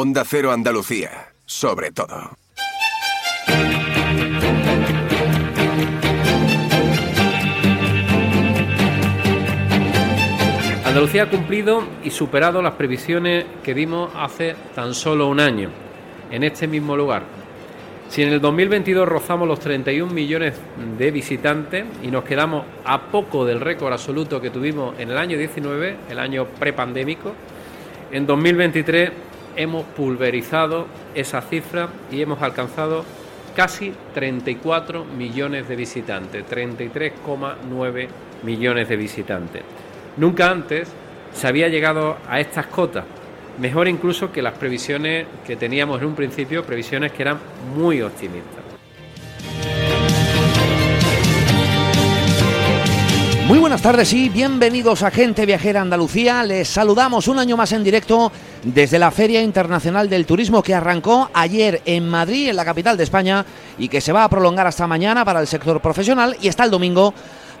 Onda Cero Andalucía, sobre todo. Andalucía ha cumplido y superado las previsiones que dimos hace tan solo un año, en este mismo lugar. Si en el 2022 rozamos los 31 millones de visitantes y nos quedamos a poco del récord absoluto que tuvimos en el año 19, el año prepandémico, en 2023 hemos pulverizado esa cifra y hemos alcanzado casi 34 millones de visitantes, 33,9 millones de visitantes. Nunca antes se había llegado a estas cotas, mejor incluso que las previsiones que teníamos en un principio, previsiones que eran muy optimistas. Muy buenas tardes y bienvenidos a Gente Viajera Andalucía. Les saludamos un año más en directo desde la Feria Internacional del Turismo que arrancó ayer en Madrid, en la capital de España, y que se va a prolongar hasta mañana para el sector profesional y hasta el domingo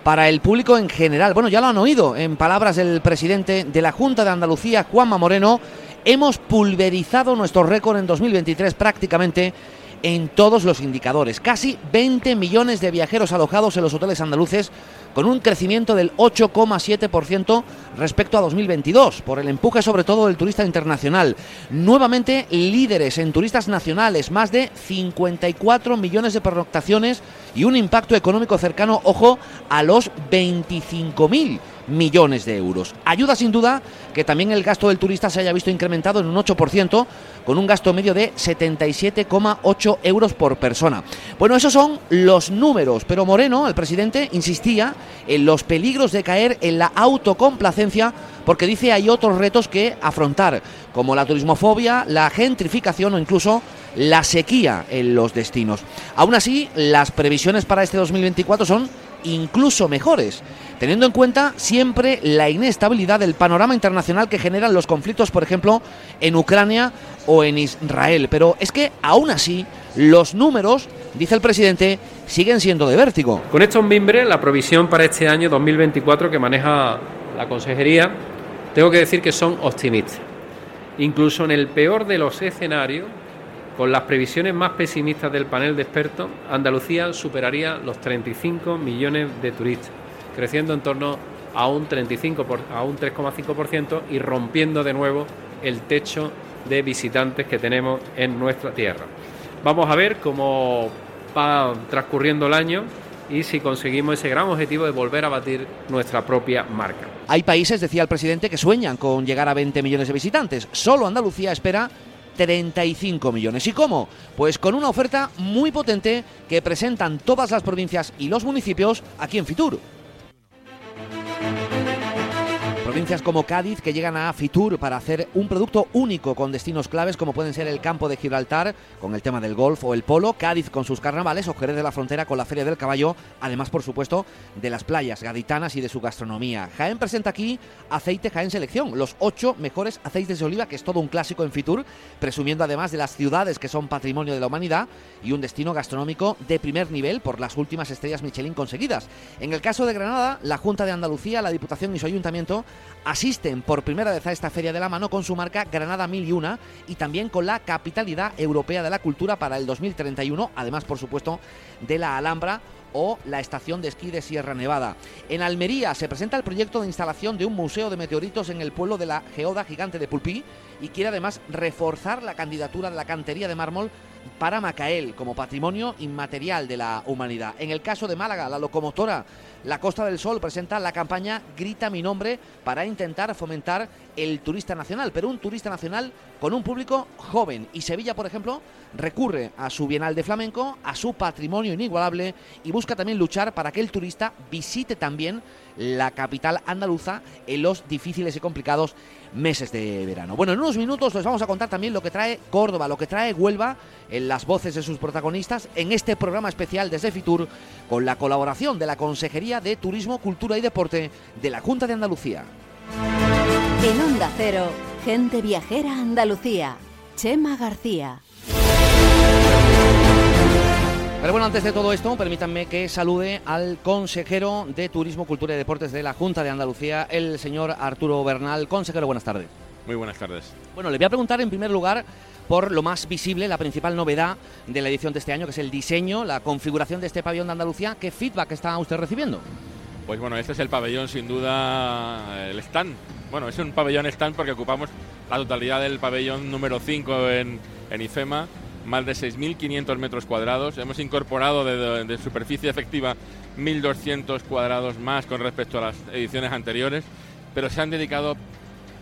para el público en general. Bueno, ya lo han oído en palabras del presidente de la Junta de Andalucía, Juanma Moreno. Hemos pulverizado nuestro récord en 2023 prácticamente en todos los indicadores. Casi 20 millones de viajeros alojados en los hoteles andaluces con un crecimiento del 8,7% respecto a 2022, por el empuje sobre todo del turista internacional. Nuevamente líderes en turistas nacionales, más de 54 millones de pernoctaciones y un impacto económico cercano, ojo, a los 25.000 millones de euros. Ayuda sin duda que también el gasto del turista se haya visto incrementado en un 8%, con un gasto medio de 77,8 euros por persona. Bueno, esos son los números, pero Moreno, el presidente, insistía en los peligros de caer en la autocomplacencia porque dice hay otros retos que afrontar, como la turismofobia, la gentrificación o incluso la sequía en los destinos. Aún así, las previsiones para este 2024 son incluso mejores, teniendo en cuenta siempre la inestabilidad del panorama internacional que generan los conflictos, por ejemplo, en Ucrania o en Israel. Pero es que aún así los números, dice el presidente, siguen siendo de vértigo. Con estos mimbres, la provisión para este año 2024 que maneja la consejería, tengo que decir que son optimistas. Incluso en el peor de los escenarios, con las previsiones más pesimistas del panel de expertos, Andalucía superaría los 35 millones de turistas, creciendo en torno a un 35 a un 3,5% y rompiendo de nuevo el techo de visitantes que tenemos en nuestra tierra. Vamos a ver cómo va transcurriendo el año y si conseguimos ese gran objetivo de volver a batir nuestra propia marca. Hay países, decía el presidente, que sueñan con llegar a 20 millones de visitantes. Solo Andalucía espera 35 millones. ¿Y cómo? Pues con una oferta muy potente que presentan todas las provincias y los municipios aquí en Fitur. Provincias como Cádiz que llegan a Fitur para hacer un producto único con destinos claves como pueden ser el campo de Gibraltar con el tema del golf o el polo, Cádiz con sus carnavales o Jerez de la Frontera con la Feria del Caballo, además por supuesto de las playas gaditanas y de su gastronomía. Jaén presenta aquí aceite Jaén Selección, los ocho mejores aceites de oliva que es todo un clásico en Fitur, presumiendo además de las ciudades que son patrimonio de la humanidad y un destino gastronómico de primer nivel por las últimas estrellas Michelin conseguidas. En el caso de Granada, la Junta de Andalucía, la Diputación y su Ayuntamiento asisten por primera vez a esta feria de la mano con su marca Granada 1001 y también con la capitalidad europea de la cultura para el 2031, además por supuesto de la Alhambra o la estación de esquí de Sierra Nevada. En Almería se presenta el proyecto de instalación de un museo de meteoritos en el pueblo de la Geoda Gigante de Pulpí y quiere además reforzar la candidatura de la cantería de mármol para Macael como patrimonio inmaterial de la humanidad. En el caso de Málaga, la locomotora La Costa del Sol presenta la campaña Grita mi nombre para intentar fomentar el turista nacional, pero un turista nacional con un público joven. Y Sevilla, por ejemplo, recurre a su Bienal de Flamenco, a su patrimonio inigualable y busca también luchar para que el turista visite también la capital andaluza en los difíciles y complicados meses de verano. Bueno, en unos minutos les vamos a contar también lo que trae Córdoba, lo que trae Huelva en las voces de sus protagonistas en este programa especial desde Fitur con la colaboración de la Consejería de Turismo, Cultura y Deporte de la Junta de Andalucía. En Onda Cero, gente viajera Andalucía, Chema García. Pero bueno, antes de todo esto, permítanme que salude al consejero de Turismo, Cultura y Deportes de la Junta de Andalucía, el señor Arturo Bernal. Consejero, buenas tardes. Muy buenas tardes. Bueno, le voy a preguntar en primer lugar por lo más visible, la principal novedad de la edición de este año, que es el diseño, la configuración de este pabellón de Andalucía. ¿Qué feedback está usted recibiendo? Pues bueno, este es el pabellón sin duda, el stand. Bueno, es un pabellón stand porque ocupamos la totalidad del pabellón número 5 en, en IFEMA, más de 6.500 metros cuadrados. Hemos incorporado de, superficie efectiva 1.200 cuadrados más con respecto a las ediciones anteriores, pero se han dedicado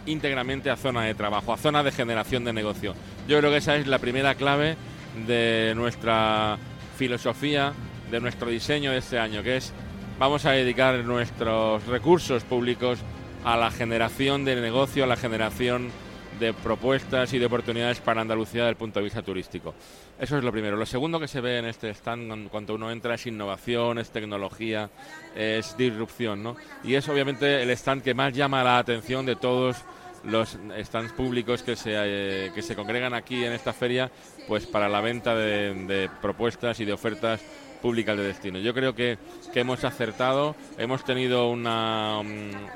íntegramente a zona de trabajo, a zona de generación de negocio. Yo creo que esa es la primera clave de nuestra filosofía, de nuestro diseño de este año, que es vamos a dedicar nuestros recursos públicos a la generación de negocio, a la generación de propuestas y de oportunidades para Andalucía desde el punto de vista turístico. Eso es lo primero. Lo segundo que se ve en este stand cuando uno entra es innovación, es tecnología, es disrupción, ¿no? Y es obviamente el stand que más llama la atención de todos los stands públicos que se, eh, que se congregan aquí en esta feria pues para la venta de, de propuestas y de ofertas públicas de destino. Yo creo que, que hemos acertado, hemos tenido una,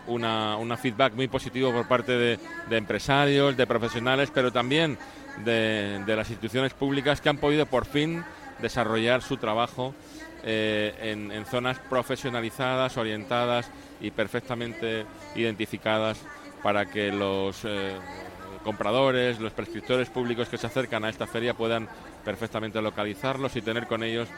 una, una feedback muy positivo por parte de, empresarios, de profesionales, pero también de, de, las instituciones públicas que han podido por fin desarrollar su trabajo eh, en, en zonas profesionalizadas, orientadas y perfectamente identificadas para que los eh, compradores, los prescriptores públicos que se acercan a esta feria puedan perfectamente localizarlos y tener con ellos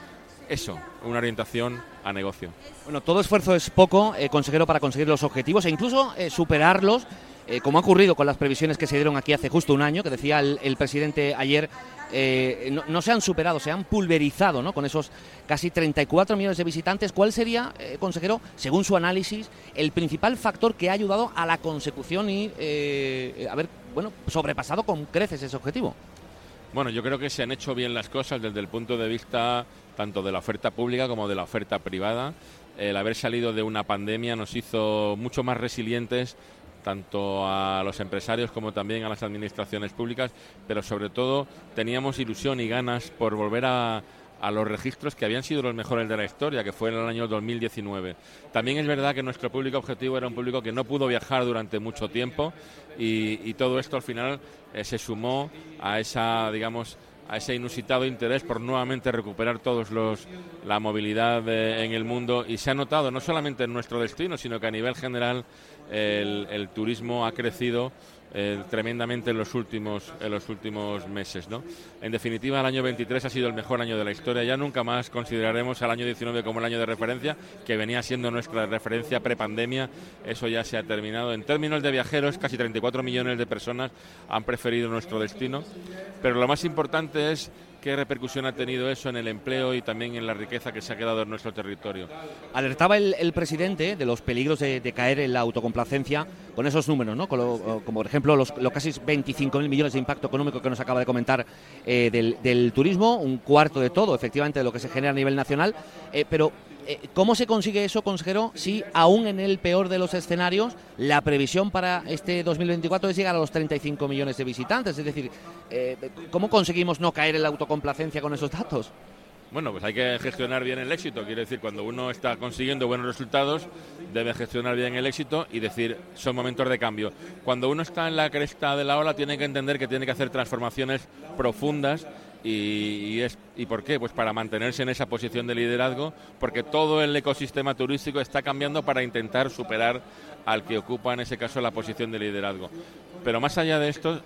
eso, una orientación a negocio. Bueno, todo esfuerzo es poco, eh, consejero, para conseguir los objetivos e incluso eh, superarlos, eh, como ha ocurrido con las previsiones que se dieron aquí hace justo un año, que decía el, el presidente ayer, no, no, se han superado, se han pulverizado ¿no? con esos casi 34 millones de visitantes. ¿Cuál sería, consejero, según su análisis, el principal factor que ha ayudado a la consecución y haber bueno, sobrepasado con creces ese objetivo? Bueno, yo creo que se han hecho bien las cosas desde el punto de vista tanto de la oferta pública como de la oferta privada. El haber salido de una pandemia nos hizo mucho más resilientes tanto a los empresarios como también a las administraciones públicas, pero sobre todo teníamos ilusión y ganas por volver a, a los registros que habían sido los mejores de la historia, que fue en el año 2019. También es verdad que nuestro público objetivo era un público que no pudo viajar durante mucho tiempo y, y todo esto al final eh, se sumó a esa, digamos, a ese inusitado interés por nuevamente recuperar todos los la movilidad de, en el mundo. Y se ha notado no solamente en nuestro destino, sino que a nivel general el, el turismo ha crecido eh, tremendamente en los últimos en los últimos meses, ¿no? En definitiva, el año 23 ha sido el mejor año de la historia. Ya nunca más consideraremos al año 19 como el año de referencia, que venía siendo nuestra referencia prepandemia. Eso ya se ha terminado. En términos de viajeros, casi 34 millones de personas han preferido nuestro destino. Pero lo más importante es qué repercusión ha tenido eso en el empleo y también en la riqueza que se ha quedado en nuestro territorio. Alertaba el, presidente de los peligros de, caer en la autocomplacencia con esos números, ¿no? Como por ejemplo los, los casi 25.000 millones de impacto económico que nos acaba de comentar eh, del, turismo, un cuarto de todo, efectivamente, de lo que se genera a nivel nacional, eh, pero ¿Cómo se consigue eso, consejero, si aún en el peor de los escenarios la previsión para este 2024 es llegar a los 35 millones de visitantes? Es decir, eh, ¿cómo conseguimos no caer en la autocomplacencia con esos datos? Bueno, pues hay que gestionar bien el éxito. Quiere decir, cuando uno está consiguiendo buenos resultados, debe gestionar bien el éxito y decir, son momentos de cambio. Cuando uno está en la cresta de la ola, tiene que entender que tiene que hacer transformaciones profundas y, y, es, ¿Y por qué? Pues para mantenerse en esa posición de liderazgo, porque todo el ecosistema turístico está cambiando para intentar superar al que ocupa en ese caso la posición de liderazgo. Pero más allá de esto,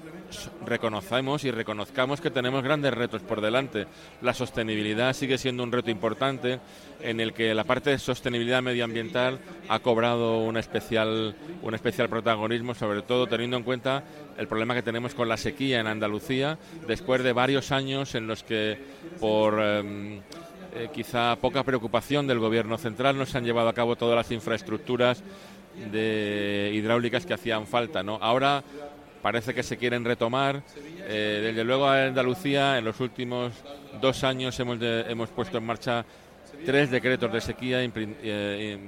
reconocemos y reconozcamos que tenemos grandes retos por delante. La sostenibilidad sigue siendo un reto importante en el que la parte de sostenibilidad medioambiental ha cobrado un especial, un especial protagonismo, sobre todo teniendo en cuenta el problema que tenemos con la sequía en Andalucía, después de varios años en los que por eh, eh, quizá poca preocupación del gobierno central no se han llevado a cabo todas las infraestructuras hidráulicas que hacían falta. ¿no? Ahora parece que se quieren retomar. Eh, desde luego a Andalucía en los últimos dos años hemos, hemos puesto en marcha tres decretos de sequía eh,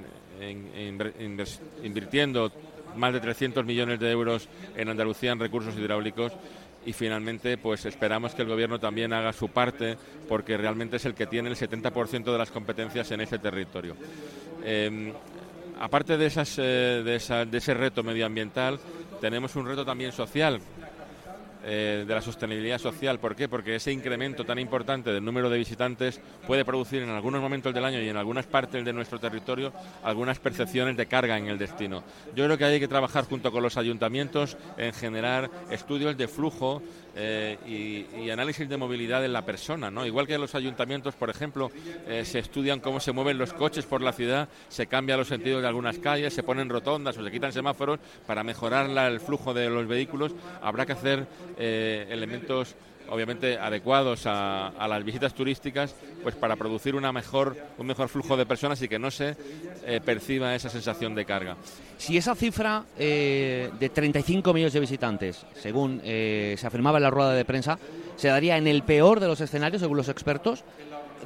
invirtiendo más de 300 millones de euros en Andalucía en recursos hidráulicos y finalmente pues esperamos que el gobierno también haga su parte porque realmente es el que tiene el 70% de las competencias en ese territorio. Eh, aparte de, esas, de, esa, de, ese reto medioambiental, tenemos un reto también social. Eh, de la sostenibilidad social. ¿Por qué? Porque ese incremento tan importante del número de visitantes puede producir en algunos momentos del año y en algunas partes de nuestro territorio algunas percepciones de carga en el destino. Yo creo que hay que trabajar junto con los ayuntamientos en generar estudios de flujo eh, y, análisis de movilidad en la persona. ¿no? Igual que en los ayuntamientos, por ejemplo, eh, se estudian cómo se mueven los coches por la ciudad, se cambian los sentidos de algunas calles, se ponen rotondas o se quitan semáforos para mejorar el flujo de los vehículos, habrá que hacer eh, elementos obviamente adecuados a, las visitas turísticas, pues para producir una mejor, un mejor flujo de personas y que no se eh, perciba esa sensación de carga. Si esa cifra eh, de 35 millones de visitantes, según se afirmaba en la rueda de prensa, se daría en el peor de los escenarios, según los expertos,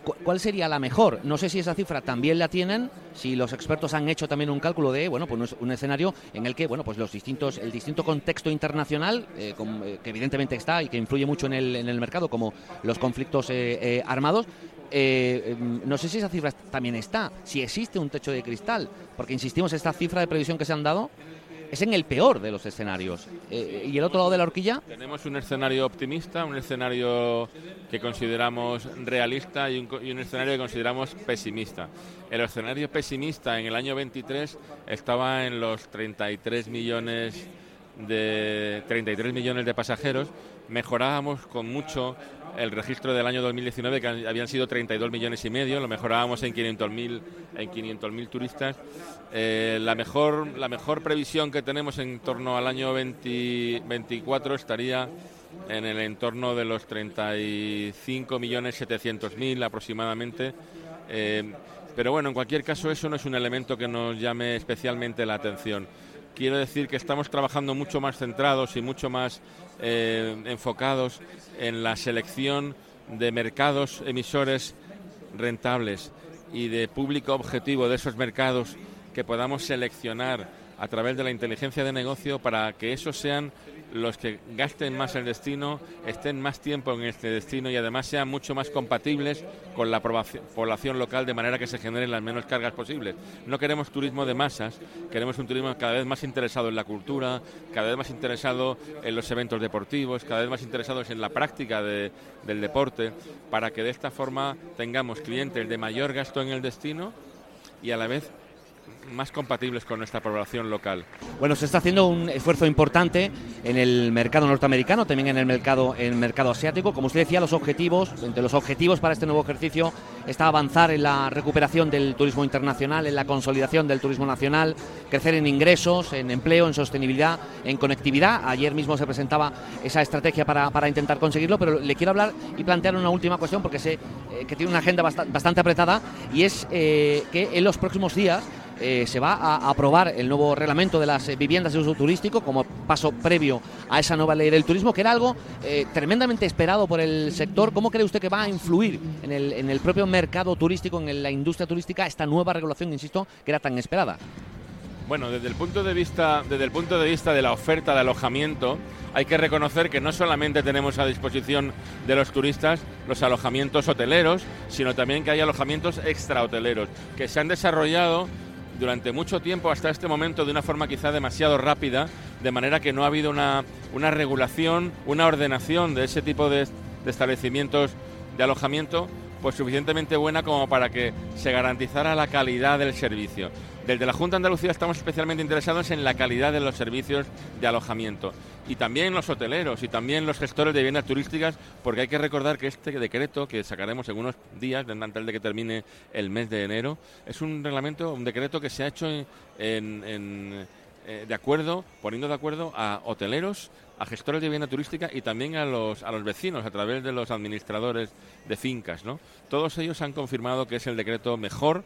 ¿Cuál sería la mejor? No sé si esa cifra también la tienen, si los expertos han hecho también un cálculo de, bueno, pues un escenario en el que, bueno, pues los distintos, el distinto contexto internacional, eh, eh, que evidentemente está y que influye mucho en el, en el mercado, como los conflictos eh, armados, em, no sé si esa cifra también está, si existe un techo de cristal, porque insistimos, esta cifra de previsión que se han dado es en el peor de los escenarios. Eh, ¿Y el otro lado de la horquilla? Tenemos un escenario optimista, un escenario que consideramos realista y un, escenario que consideramos pesimista. El escenario pesimista en el año 23 estaba en los 33 millones de 33 millones de pasajeros, mejorábamos con mucho el registro del año 2019 que habían sido 32 millones y medio, lo mejorábamos en 500.000 en 500.000 turistas. Eh, la mejor la mejor previsión que tenemos en torno al año 2024 estaría en el entorno de los 35 millones 700 mil aproximadamente. Eh, pero bueno, en cualquier caso eso no es un elemento que nos llame especialmente la atención. Quiero decir que estamos trabajando mucho más centrados y mucho más eh, enfocados en la selección de mercados emisores rentables y de público objetivo de esos mercados que podamos seleccionar a través de la inteligencia de negocio para que esos sean los que gasten más el destino, estén más tiempo en este destino y además sean mucho más compatibles con la población local de manera que se generen las menos cargas posibles. No queremos turismo de masas, queremos un turismo cada vez más interesado en la cultura, cada vez más interesado en los eventos deportivos, cada vez más interesados en la práctica del deporte, para que de esta forma tengamos clientes de mayor gasto en el destino y a la vez más compatibles con nuestra población local. Bueno, se está haciendo un esfuerzo importante en el mercado norteamericano, también en el mercado, en el mercado asiático. Como usted decía, los objetivos, entre los objetivos para este nuevo ejercicio está avanzar en la recuperación del turismo internacional, en la consolidación del turismo nacional, crecer en ingresos, en empleo, en sostenibilidad, en conectividad. Ayer mismo se presentaba esa estrategia para, para intentar conseguirlo, pero le quiero hablar y plantear una última cuestión porque sé eh, que tiene una agenda bastante, apretada y es eh, que en los próximos días eh, se va a aprobar el nuevo reglamento de las viviendas de uso turístico como paso previo a esa nueva ley del turismo, que era algo eh, tremendamente esperado por el sector. ¿Cómo cree usted que va a influir en el, en el propio mercado turístico, en la industria turística, esta nueva regulación, insisto, que era tan esperada? Bueno, desde el punto de vista, desde el punto de vista de la oferta de alojamiento, hay que reconocer que no solamente tenemos a disposición de los turistas los alojamientos hoteleros, sino también que hay alojamientos extrahoteleros que se han desarrollado durante mucho tiempo hasta este momento de una forma quizá demasiado rápida, de manera que no ha habido una, una regulación, una ordenación de ese tipo de, de establecimientos de alojamiento pues suficientemente buena como para que se garantizara la calidad del servicio. Desde la Junta de Andalucía estamos especialmente interesados en la calidad de los servicios de alojamiento y también los hoteleros y también los gestores de viviendas turísticas, porque hay que recordar que este decreto que sacaremos en unos días, antes de que termine el mes de enero, es un reglamento, un decreto que se ha hecho eh, de acuerdo, poniendo de acuerdo a hoteleros, a gestores de vivienda turística y también a los, a los vecinos a través de los administradores de fincas. Todos ellos han confirmado que es el decreto mejor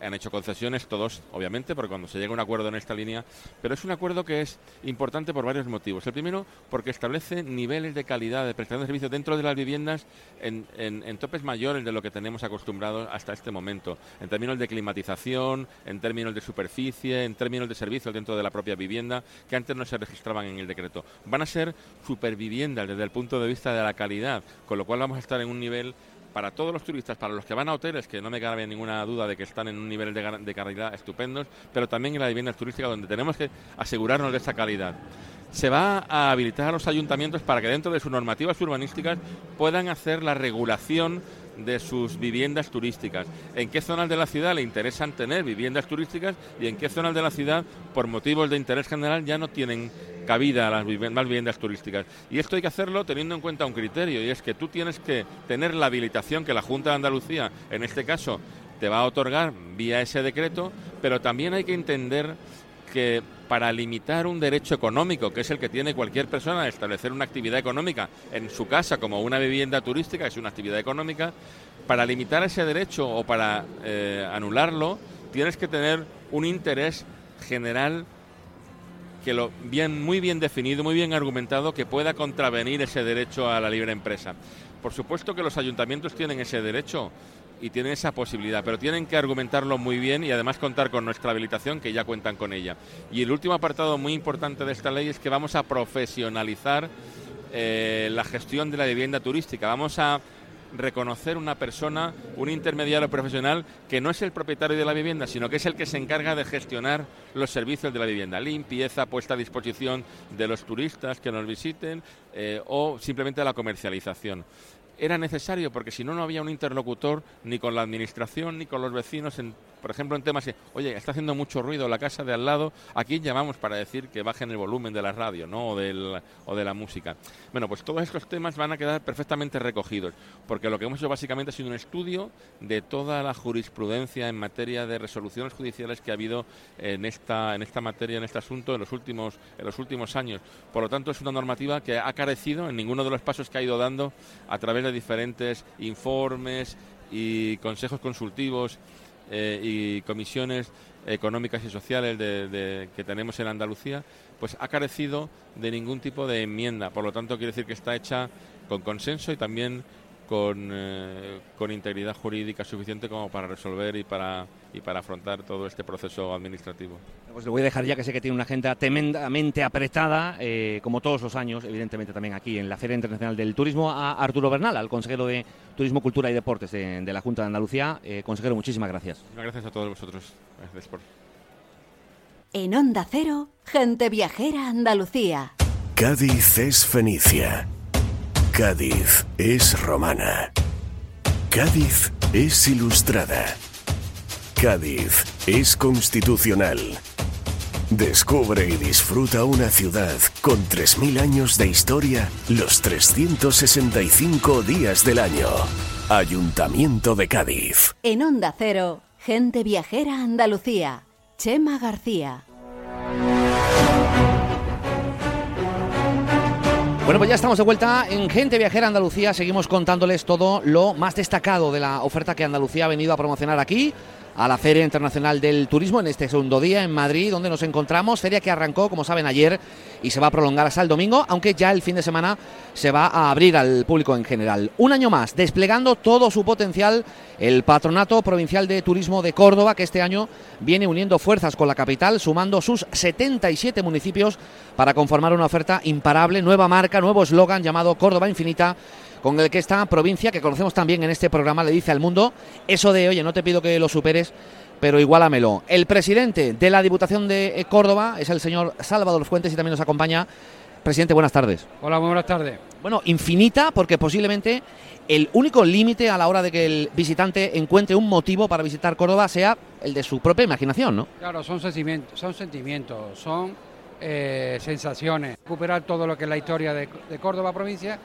han hecho concesiones todos, obviamente, porque cuando se llega a un acuerdo en esta línea, pero es un acuerdo que es importante por varios motivos. El primero, porque establece niveles de calidad de prestación de servicios dentro de las viviendas en, en, topes mayores de lo que tenemos acostumbrados hasta este momento, en términos de climatización, en términos de superficie, en términos de servicios dentro de la propia vivienda, que antes no se registraban en el decreto. Van a ser superviviendas desde el punto de vista de la calidad, con lo cual vamos a estar en un nivel para todos los turistas, para los que van a hoteles, que no me cabe ninguna duda de que están en un nivel de, calidad estupendos, pero también en las viviendas turísticas donde tenemos que asegurarnos de esa calidad. se va a habilitar a los ayuntamientos para que dentro de sus normativas urbanísticas puedan hacer la regulación de sus viviendas turísticas. En qué zonas de la ciudad le interesan tener viviendas turísticas y en qué zonas de la ciudad, por motivos de interés general, ya no tienen cabida las más viviendas turísticas. Y esto hay que hacerlo teniendo en cuenta un criterio, y es que tú tienes que tener la habilitación que la Junta de Andalucía, en este caso, te va a otorgar vía ese decreto, pero también hay que entender que para limitar un derecho económico, que es el que tiene cualquier persona, establecer una actividad económica en su casa como una vivienda turística, es una actividad económica, para limitar ese derecho o para eh, anularlo, tienes que tener un interés general que lo bien muy bien definido, muy bien argumentado que pueda contravenir ese derecho a la libre empresa. Por supuesto que los ayuntamientos tienen ese derecho y tienen esa posibilidad, pero tienen que argumentarlo muy bien y además contar con nuestra habilitación que ya cuentan con ella. Y el último apartado muy importante de esta ley es que vamos a profesionalizar eh, la gestión de la vivienda turística. Vamos a reconocer una persona, un intermediario profesional que no es el propietario de la vivienda, sino que es el que se encarga de gestionar los servicios de la vivienda, limpieza, puesta a disposición de los turistas que nos visiten eh, o simplemente la comercialización era necesario porque si no, no había un interlocutor ni con la administración ni con los vecinos en por ejemplo, en temas de, oye, está haciendo mucho ruido la casa de al lado, ¿a quién llamamos para decir que bajen el volumen de la radio ¿no? o, o de la música? Bueno, pues todos estos temas van a quedar perfectamente recogidos, porque lo que hemos hecho básicamente ha sido un estudio de toda la jurisprudencia en materia de resoluciones judiciales que ha habido en esta, en esta materia, en este asunto, en los, últimos, en los últimos años. Por lo tanto, es una normativa que ha carecido en ninguno de los pasos que ha ido dando a través de diferentes informes y consejos consultivos eh, y comisiones económicas y sociales de, que tenemos en Andalucía, pues ha carecido de ningún tipo de enmienda. Por lo tanto, quiere decir que está hecha con consenso y también con, eh, con integridad jurídica suficiente como para resolver y para, y para afrontar todo este proceso administrativo. Pues le voy a dejar ya que sé que tiene una agenda tremendamente apretada, eh, como todos los años, evidentemente también aquí en la Feria Internacional del Turismo, a Arturo Bernal, al consejero de Turismo, Cultura y Deportes de, la Junta de Andalucía. Eh, consejero, muchísimas gracias. Gracias a todos vosotros. Gracias por... En Onda Cero, gente viajera Andalucía. Cádiz es Fenicia. Cádiz es romana. Cádiz es ilustrada. Cádiz es constitucional. Descubre y disfruta una ciudad con 3.000 años de historia los 365 días del año. Ayuntamiento de Cádiz. En Onda Cero, gente viajera Andalucía. Chema García. Bueno, pues ya estamos de vuelta en Gente Viajera Andalucía. Seguimos contándoles todo lo más destacado de la oferta que Andalucía ha venido a promocionar aquí a la Feria Internacional del Turismo en este segundo día en Madrid, donde nos encontramos. Feria que arrancó, como saben, ayer y se va a prolongar hasta el domingo, aunque ya el fin de semana se va a abrir al público en general. Un año más, desplegando todo su potencial el Patronato Provincial de Turismo de Córdoba, que este año viene uniendo fuerzas con la capital, sumando sus 77 municipios para conformar una oferta imparable, nueva marca, nuevo eslogan llamado Córdoba Infinita con el que esta provincia, que conocemos también en este programa, le dice al mundo eso de, oye, no te pido que lo superes, pero igualamelo. El presidente de la Diputación de Córdoba es el señor Salvador Fuentes y también nos acompaña. Presidente, buenas tardes. Hola, muy buenas tardes. Bueno, infinita, porque posiblemente el único límite a la hora de que el visitante encuentre un motivo para visitar Córdoba sea el de su propia imaginación, ¿no? Claro, son sentimientos, son, sentimientos, son eh, sensaciones. Recuperar todo lo que es la historia de Córdoba provincia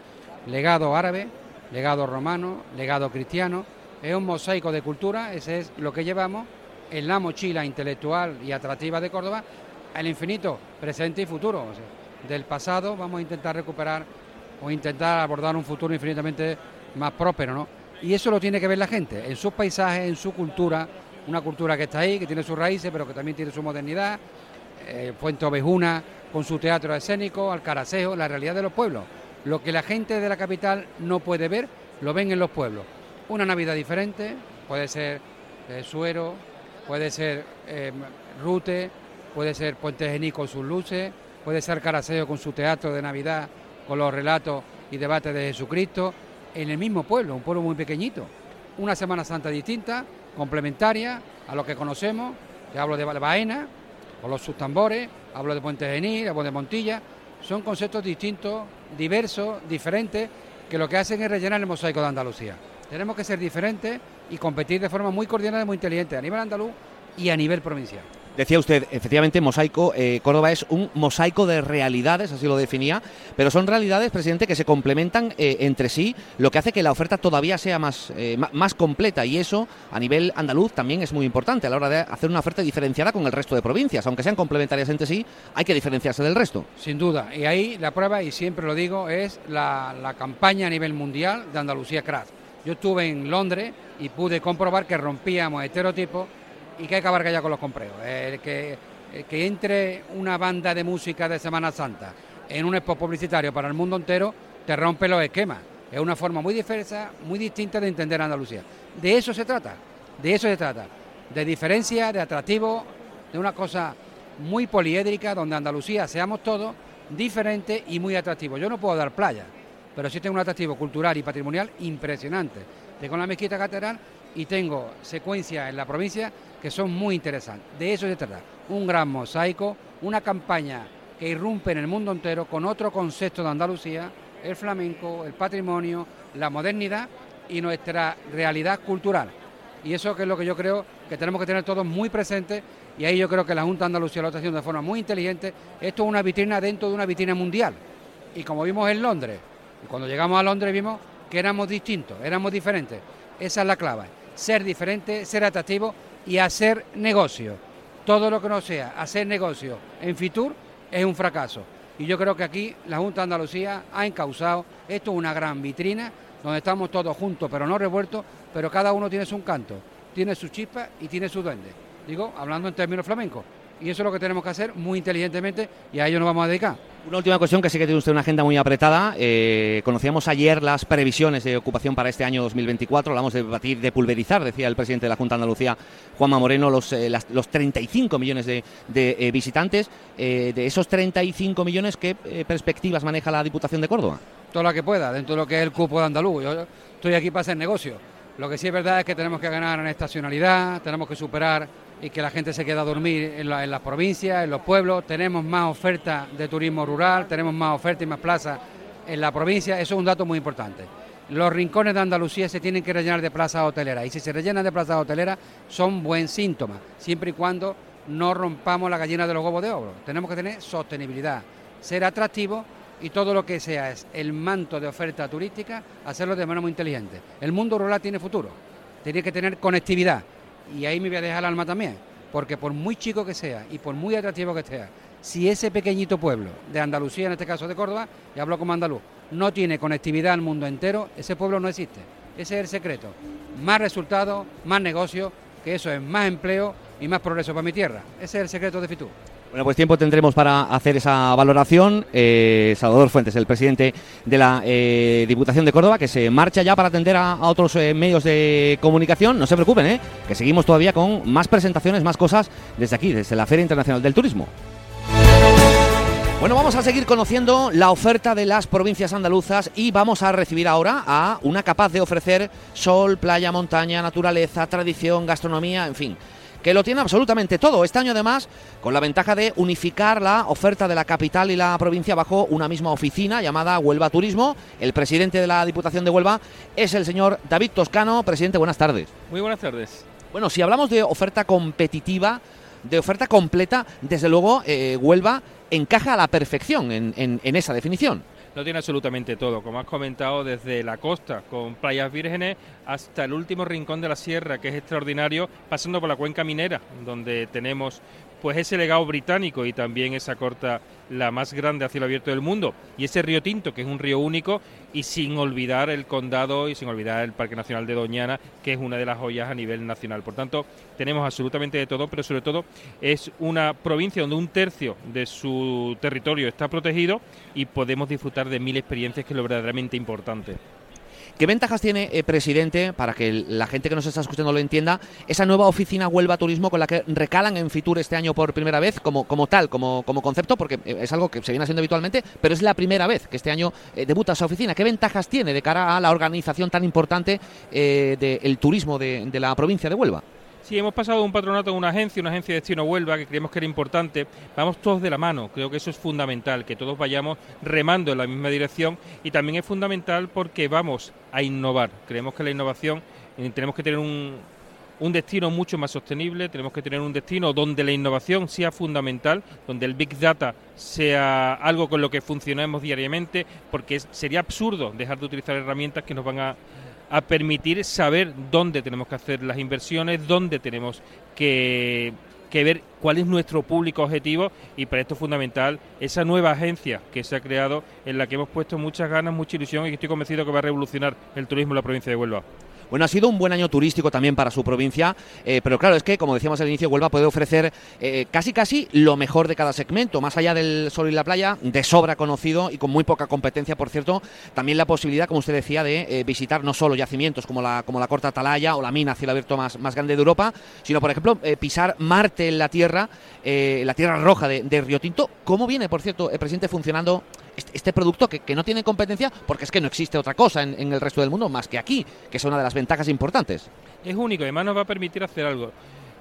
legado árabe, legado romano, legado cristiano. Es un mosaico de cultura, ese es lo que llevamos en la mochila intelectual y atractiva de Córdoba, al infinito, presente y futuro. del pasado vamos a intentar recuperar o intentar abordar un futuro infinitamente más próspero, ¿no? Y eso lo tiene que ver la gente, en sus paisajes, en su cultura, una cultura que está ahí, que tiene sus raíces, pero que también tiene su modernidad, eh, Fuente Ovejuna con su teatro escénico, Alcaracejo, la realidad de los pueblos. Lo que la gente de la capital no puede ver, lo ven en los pueblos. Una Navidad diferente, puede ser eh, Suero, puede ser eh, Rute, puede ser Puente Gení con sus luces, puede ser Caraseo con su teatro de Navidad, con los relatos y debates de Jesucristo, en el mismo pueblo, un pueblo muy pequeñito. Una Semana Santa distinta, complementaria a lo que conocemos, que hablo de Baena, con los sus tambores, hablo de Puente Genil, hablo de Montilla, son conceptos distintos, diversos, diferentes, que lo que hacen es rellenar el mosaico de Andalucía. Tenemos que ser diferentes y competir de forma muy coordinada y muy inteligente a nivel andaluz y a nivel provincial. Decía usted, efectivamente, mosaico, eh, Córdoba es un mosaico de realidades, así lo definía, pero son realidades, presidente, que se complementan eh, entre sí, lo que hace que la oferta todavía sea más, eh, más completa y eso a nivel andaluz también es muy importante a la hora de hacer una oferta diferenciada con el resto de provincias, aunque sean complementarias entre sí, hay que diferenciarse del resto. Sin duda, y ahí la prueba, y siempre lo digo, es la, la campaña a nivel mundial de Andalucía Craft. Yo estuve en Londres y pude comprobar que rompíamos estereotipos y que hay que acabar ya con los compreos. El que, que entre una banda de música de Semana Santa en un expo publicitario para el mundo entero te rompe los esquemas. Es una forma muy diversa, muy distinta de entender Andalucía. De eso se trata, de eso se trata. De diferencia, de atractivo, de una cosa muy poliédrica donde Andalucía seamos todos diferentes y muy atractivos. Yo no puedo dar playa, pero sí tengo un atractivo cultural y patrimonial impresionante. Tengo la mezquita catedral y tengo secuencias en la provincia que son muy interesantes. De eso se trata. Un gran mosaico, una campaña que irrumpe en el mundo entero con otro concepto de Andalucía, el flamenco, el patrimonio, la modernidad y nuestra realidad cultural. Y eso que es lo que yo creo que tenemos que tener todos muy presentes y ahí yo creo que la Junta de Andalucía lo está haciendo de forma muy inteligente. Esto es una vitrina dentro de una vitrina mundial. Y como vimos en Londres, cuando llegamos a Londres vimos que éramos distintos, éramos diferentes. Esa es la clave. Ser diferente, ser atractivo y hacer negocio. Todo lo que no sea hacer negocio en Fitur es un fracaso. Y yo creo que aquí la Junta de Andalucía ha encausado, esto es una gran vitrina, donde estamos todos juntos pero no revueltos, pero cada uno tiene su encanto, tiene su chispa y tiene su duende. Digo, hablando en términos flamencos. Y eso es lo que tenemos que hacer muy inteligentemente y a ello nos vamos a dedicar. Una última cuestión, que sí que tiene usted una agenda muy apretada. Eh, conocíamos ayer las previsiones de ocupación para este año 2024. Hablamos de batir, de pulverizar, decía el presidente de la Junta de Andalucía, Juanma Moreno, los, eh, los 35 millones de, eh, visitantes. de esos 35 millones, ¿qué perspectivas maneja la Diputación de Córdoba? Toda la que pueda, dentro de lo que es el cupo de andaluz. Yo estoy aquí para hacer negocio. Lo que sí es verdad es que tenemos que ganar en estacionalidad, tenemos que superar y que la gente se quede a dormir en, las provincias, en los pueblos. Tenemos más oferta de turismo rural, tenemos más oferta y más plazas en la provincia. Eso es un dato muy importante. Los rincones de Andalucía se tienen que rellenar de plazas hoteleras y si se rellenan de plazas hoteleras son buen síntoma, siempre y cuando no rompamos la gallina de los huevos de oro. Tenemos que tener sostenibilidad, ser atractivos y todo lo que sea es el manto de oferta turística, hacerlo de manera muy inteligente. El mundo rural tiene futuro, tiene que tener conectividad y ahí me voy a dejar el alma también, porque por muy chico que sea y por muy atractivo que sea, si ese pequeñito pueblo de Andalucía, en este caso de Córdoba, y hablo como andaluz, no tiene conectividad al mundo entero, ese pueblo no existe. Ese es el secreto. Más resultados, más negocio, que eso es más empleo y más progreso para mi tierra. Ese es el secreto de Fitur. Bueno, pues tiempo tendremos para hacer esa valoración. Eh, Salvador Fuentes, el presidente de la eh, Diputación de Córdoba, que se marcha ya para atender a, otros eh, medios de comunicación. No se preocupen, que seguimos todavía con más presentaciones, más cosas desde aquí, desde la Feria Internacional del Turismo. Bueno, vamos a seguir conociendo la oferta de las provincias andaluzas y vamos a recibir ahora a una capaz de ofrecer sol, playa, montaña, naturaleza, tradición, gastronomía, en fin que lo tiene absolutamente todo. Este año además con la ventaja de unificar la oferta de la capital y la provincia bajo una misma oficina llamada Huelva Turismo. El presidente de la Diputación de Huelva es el señor David Toscano. Presidente, buenas tardes. Muy buenas tardes. Bueno, si hablamos de oferta competitiva, de oferta completa, desde luego eh, Huelva encaja a la perfección en esa definición lo tiene absolutamente todo, como has comentado, desde la costa con playas vírgenes hasta el último rincón de la sierra, que es extraordinario, pasando por la cuenca minera, donde tenemos pues ese legado británico y también esa corta la más grande a cielo abierto del mundo y ese río Tinto que es un río único y sin olvidar el condado y sin olvidar el Parque Nacional de Doñana que es una de las joyas a nivel nacional. Por tanto, tenemos absolutamente de todo, pero sobre todo es una provincia donde un tercio de su territorio está protegido y podemos disfrutar de mil experiencias que es lo verdaderamente importante. ¿Qué ventajas tiene, eh, presidente, para que la gente que nos está escuchando lo entienda, esa nueva oficina Huelva Turismo con la que recalan en Fitur este año por primera vez, como, como tal, como, como concepto, porque eh, es algo que se viene haciendo habitualmente, pero es la primera vez que este año eh, debuta esa oficina? ¿Qué ventajas tiene de cara a la organización tan importante del turismo de, de la provincia de Huelva? Sí, hemos pasado de un patronato a una agencia, una agencia de destino Huelva, que creemos que era importante. Vamos todos de la mano, creo que eso es fundamental, que todos vayamos remando en la misma dirección y también es fundamental porque vamos a innovar. Creemos que la innovación eh, tenemos que tener un, un destino mucho más sostenible, tenemos que tener un destino donde la innovación sea fundamental, donde el Big Data sea algo con lo que funcionemos diariamente, porque sería absurdo dejar de utilizar herramientas que nos van a a permitir saber dónde tenemos que hacer las inversiones, dónde tenemos que, ver cuál es nuestro público objetivo y para esto es fundamental esa nueva agencia que se ha creado en la que hemos puesto muchas ganas, mucha ilusión y que estoy convencido que va a revolucionar el turismo en la provincia de Huelva. Bueno, ha sido un buen año turístico también para su provincia, eh, pero claro, es que, como decíamos al inicio, Huelva puede ofrecer eh, casi casi lo mejor de cada segmento, más allá del sol y la playa, de sobra conocido y con muy poca competencia, por cierto, también la posibilidad, como usted decía, de eh, visitar no solo yacimientos como la, como la Corta Atalaya o la mina a cielo abierto más, más grande de Europa, sino, por ejemplo, pisar Marte en la Tierra, la Tierra Roja de, de Río Tinto. ¿Cómo viene, por cierto, el presidente funcionando este, este producto que, no tiene competencia porque es que no existe otra cosa en, el resto del mundo más que aquí, que es una de las ventajas importantes. Es único, además nos va a permitir hacer algo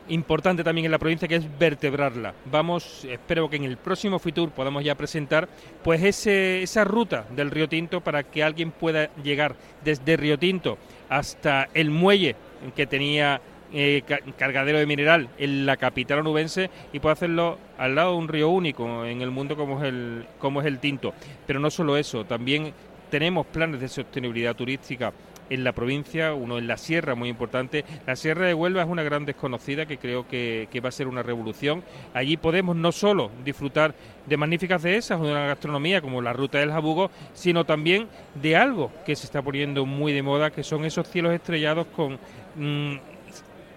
importante también en la provincia que es vertebrarla. Vamos, espero que en el próximo Fitur podamos ya presentar pues ese, esa ruta del Río Tinto para que alguien pueda llegar desde Río Tinto hasta el muelle que tenía eh, cargadero de mineral en la capital onubense y puede hacerlo al lado de un río único en el mundo como es el, como es el Tinto. Pero no solo eso, también tenemos planes de sostenibilidad turística en la provincia, uno en la sierra, muy importante. La sierra de Huelva es una gran desconocida que creo que, va a ser una revolución. Allí podemos no solo disfrutar de magníficas dehesas o de una gastronomía como la ruta del Jabugo, sino también de algo que se está poniendo muy de moda, que son esos cielos estrellados con... Mm,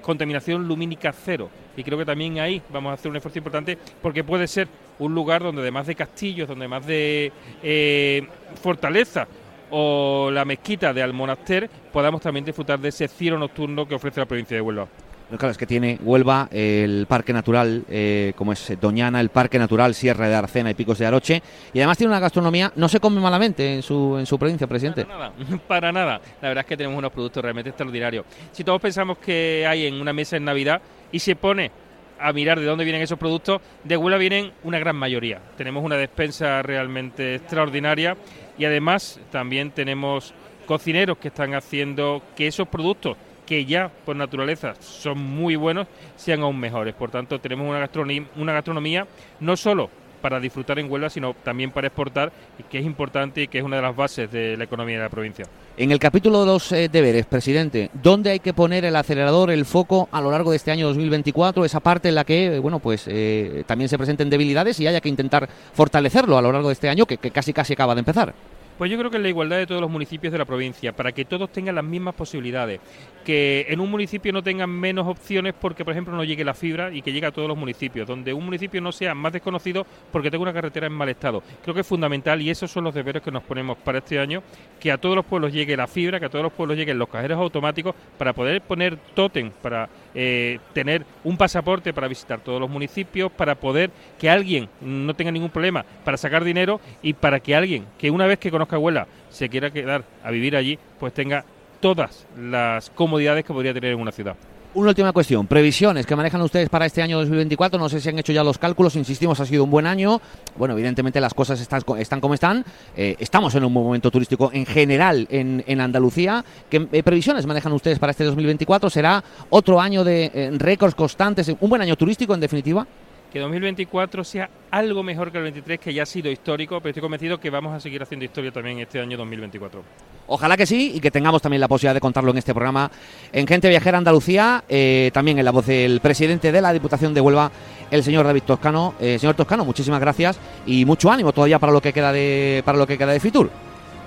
contaminación lumínica cero. Y creo que también ahí vamos a hacer un esfuerzo importante porque puede ser un lugar donde además de castillos, donde además de eh, fortaleza o la mezquita de Almonaster, podamos también disfrutar de ese cielo nocturno que ofrece la provincia de Huelva claro, es que tiene Huelva, el Parque Natural, eh, como es Doñana, el Parque Natural Sierra de Arcena y Picos de Aroche, y además tiene una gastronomía, no se come malamente en su, en su provincia, presidente. Para nada, para nada. La verdad es que tenemos unos productos realmente extraordinarios. Si todos pensamos que hay en una mesa en Navidad y se pone a mirar de dónde vienen esos productos, de Huelva vienen una gran mayoría. Tenemos una despensa realmente extraordinaria y además también tenemos cocineros que están haciendo que esos productos que ya por naturaleza son muy buenos, sean aún mejores. Por tanto, tenemos una gastronomía, no solo para disfrutar en Huelva, sino también para exportar, que es importante y que es una de las bases de la economía de la provincia. En el capítulo de los eh, deberes, presidente, ¿dónde hay que poner el acelerador, el foco a lo largo de este año 2024? Esa parte en la que, eh, bueno, pues eh, también se presenten debilidades y haya que intentar fortalecerlo a lo largo de este año, que casi casi acaba de empezar. Pues yo creo que la igualdad de todos los municipios de la provincia, para que todos tengan las mismas posibilidades, que en un municipio no tengan menos opciones porque, por ejemplo, no llegue la fibra y que llegue a todos los municipios, donde un municipio no sea más desconocido porque tenga una carretera en mal estado. Creo que es fundamental y esos son los deberes que nos ponemos para este año, que a todos los pueblos llegue la fibra, que a todos los pueblos lleguen los cajeros automáticos para poder poner tótem, para eh, tener un pasaporte para visitar todos los municipios, para poder que alguien no tenga ningún problema para sacar dinero y para que alguien que una vez que conozca Huelva se quiera quedar a vivir allí, pues tenga todas las comodidades que podría tener en una ciudad. Una última cuestión, previsiones que manejan ustedes para este año 2024, no sé si han hecho ya los cálculos, insistimos, ha sido un buen año, bueno, evidentemente las cosas están, como están, eh, estamos en un momento turístico en general en, en Andalucía, ¿qué eh, previsiones manejan ustedes para este 2024? ¿Será otro año de eh, récords constantes, un buen año turístico en definitiva? Que 2024 sea algo mejor que el 23, que ya ha sido histórico, pero estoy convencido que vamos a seguir haciendo historia también este año 2024. Ojalá que sí y que tengamos también la posibilidad de contarlo en este programa en Gente Viajera Andalucía, eh, también en la voz del presidente de la Diputación de Huelva, el señor David Toscano. Eh, señor Toscano, muchísimas gracias y mucho ánimo todavía para lo que queda de, para lo que queda de Fitur.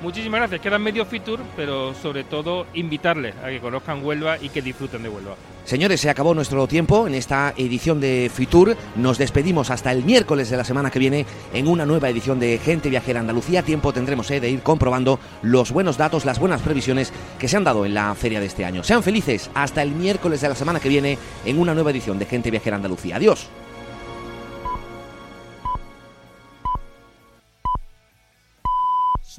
Muchísimas gracias. Quedan medio Fitur, pero sobre todo invitarles a que conozcan Huelva y que disfruten de Huelva. Señores, se acabó nuestro tiempo en esta edición de Fitur. Nos despedimos hasta el miércoles de la semana que viene en una nueva edición de Gente Viajera Andalucía. Tiempo tendremos eh, de ir comprobando los buenos datos, las buenas previsiones que se han dado en la feria de este año. Sean felices hasta el miércoles de la semana que viene en una nueva edición de Gente Viajera Andalucía. Adiós.